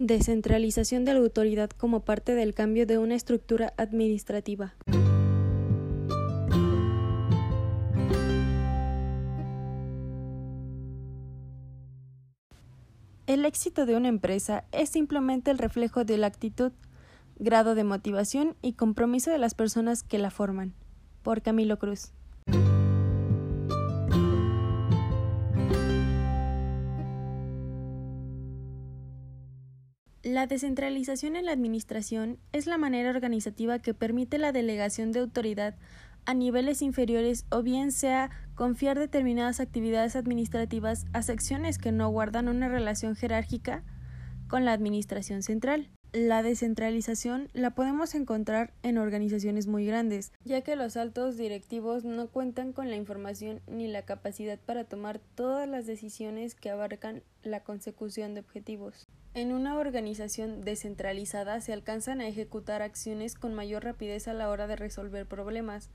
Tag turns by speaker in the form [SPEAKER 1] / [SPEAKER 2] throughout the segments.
[SPEAKER 1] Descentralización de la autoridad como parte del cambio de una estructura administrativa. El éxito de una empresa es simplemente el reflejo de la actitud, grado de motivación y compromiso de las personas que la forman. Por Camilo Cruz. La descentralización en la administración es la manera organizativa que permite la delegación de autoridad a niveles inferiores o bien sea confiar determinadas actividades administrativas a secciones que no guardan una relación jerárquica con la administración central. La descentralización la podemos encontrar en organizaciones muy grandes, ya que los altos directivos no cuentan con la información ni la capacidad para tomar todas las decisiones que abarcan la consecución de objetivos. En una organización descentralizada se alcanzan a ejecutar acciones con mayor rapidez a la hora de resolver problemas.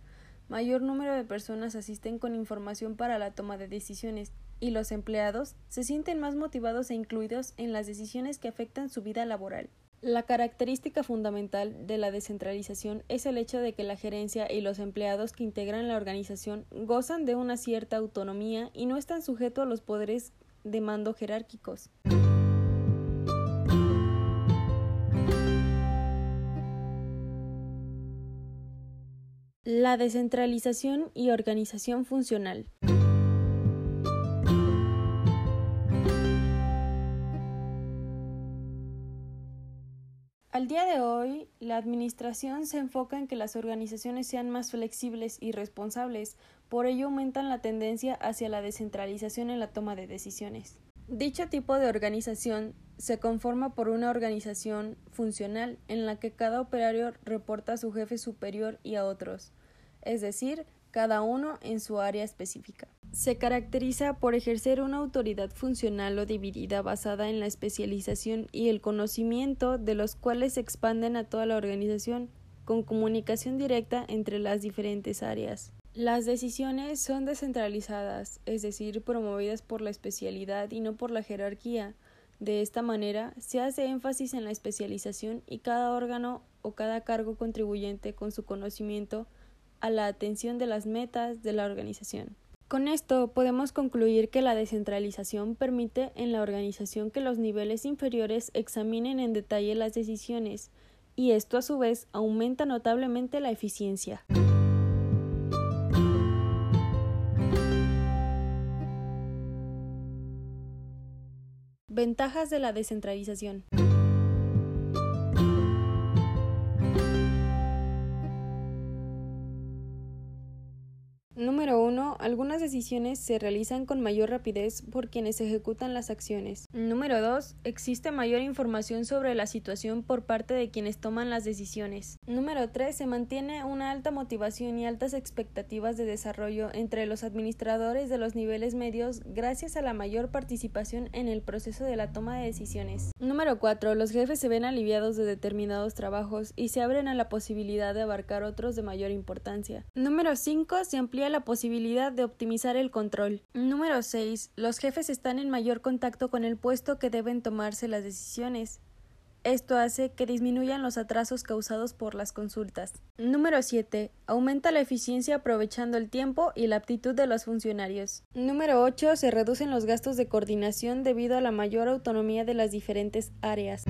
[SPEAKER 1] Mayor número de personas asisten con información para la toma de decisiones y los empleados se sienten más motivados e incluidos en las decisiones que afectan su vida laboral. La característica fundamental de la descentralización es el hecho de que la gerencia y los empleados que integran la organización gozan de una cierta autonomía y no están sujetos a los poderes de mando jerárquicos. La descentralización y organización funcional. Al día de hoy, la Administración se enfoca en que las organizaciones sean más flexibles y responsables, por ello aumentan la tendencia hacia la descentralización en la toma de decisiones. Dicho tipo de organización se conforma por una organización funcional en la que cada operario reporta a su jefe superior y a otros, es decir, cada uno en su área específica. Se caracteriza por ejercer una autoridad funcional o dividida basada en la especialización y el conocimiento de los cuales se expanden a toda la organización, con comunicación directa entre las diferentes áreas. Las decisiones son descentralizadas, es decir, promovidas por la especialidad y no por la jerarquía. De esta manera, se hace énfasis en la especialización y cada órgano o cada cargo contribuyente con su conocimiento a la atención de las metas de la organización. Con esto podemos concluir que la descentralización permite en la organización que los niveles inferiores examinen en detalle las decisiones, y esto a su vez aumenta notablemente la eficiencia. Ventajas de la descentralización. Número 1. Algunas decisiones se realizan con mayor rapidez por quienes ejecutan las acciones. Número 2. Existe mayor información sobre la situación por parte de quienes toman las decisiones. Número 3. Se mantiene una alta motivación y altas expectativas de desarrollo entre los administradores de los niveles medios gracias a la mayor participación en el proceso de la toma de decisiones. Número 4. Los jefes se ven aliviados de determinados trabajos y se abren a la posibilidad de abarcar otros de mayor importancia. Número 5. Se amplía la posibilidad de optimizar el control. Número 6. Los jefes están en mayor contacto con el puesto que deben tomarse las decisiones. Esto hace que disminuyan los atrasos causados por las consultas. Número 7. Aumenta la eficiencia aprovechando el tiempo y la aptitud de los funcionarios. Número 8. Se reducen los gastos de coordinación debido a la mayor autonomía de las diferentes áreas.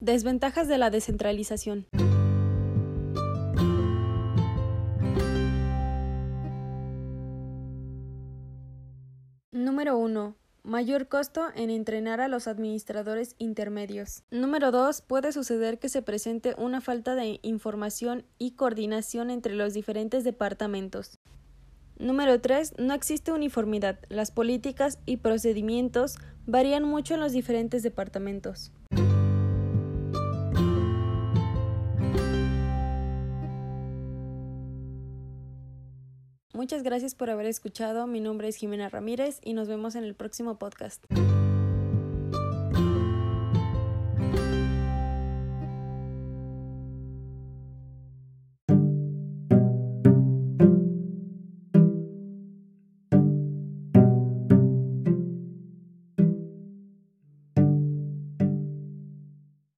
[SPEAKER 1] Desventajas de la descentralización. Número 1. Mayor costo en entrenar a los administradores intermedios. Número 2. Puede suceder que se presente una falta de información y coordinación entre los diferentes departamentos. Número 3. No existe uniformidad. Las políticas y procedimientos varían mucho en los diferentes departamentos. Muchas gracias por haber escuchado. Mi nombre es Jimena Ramírez y nos vemos en el próximo podcast.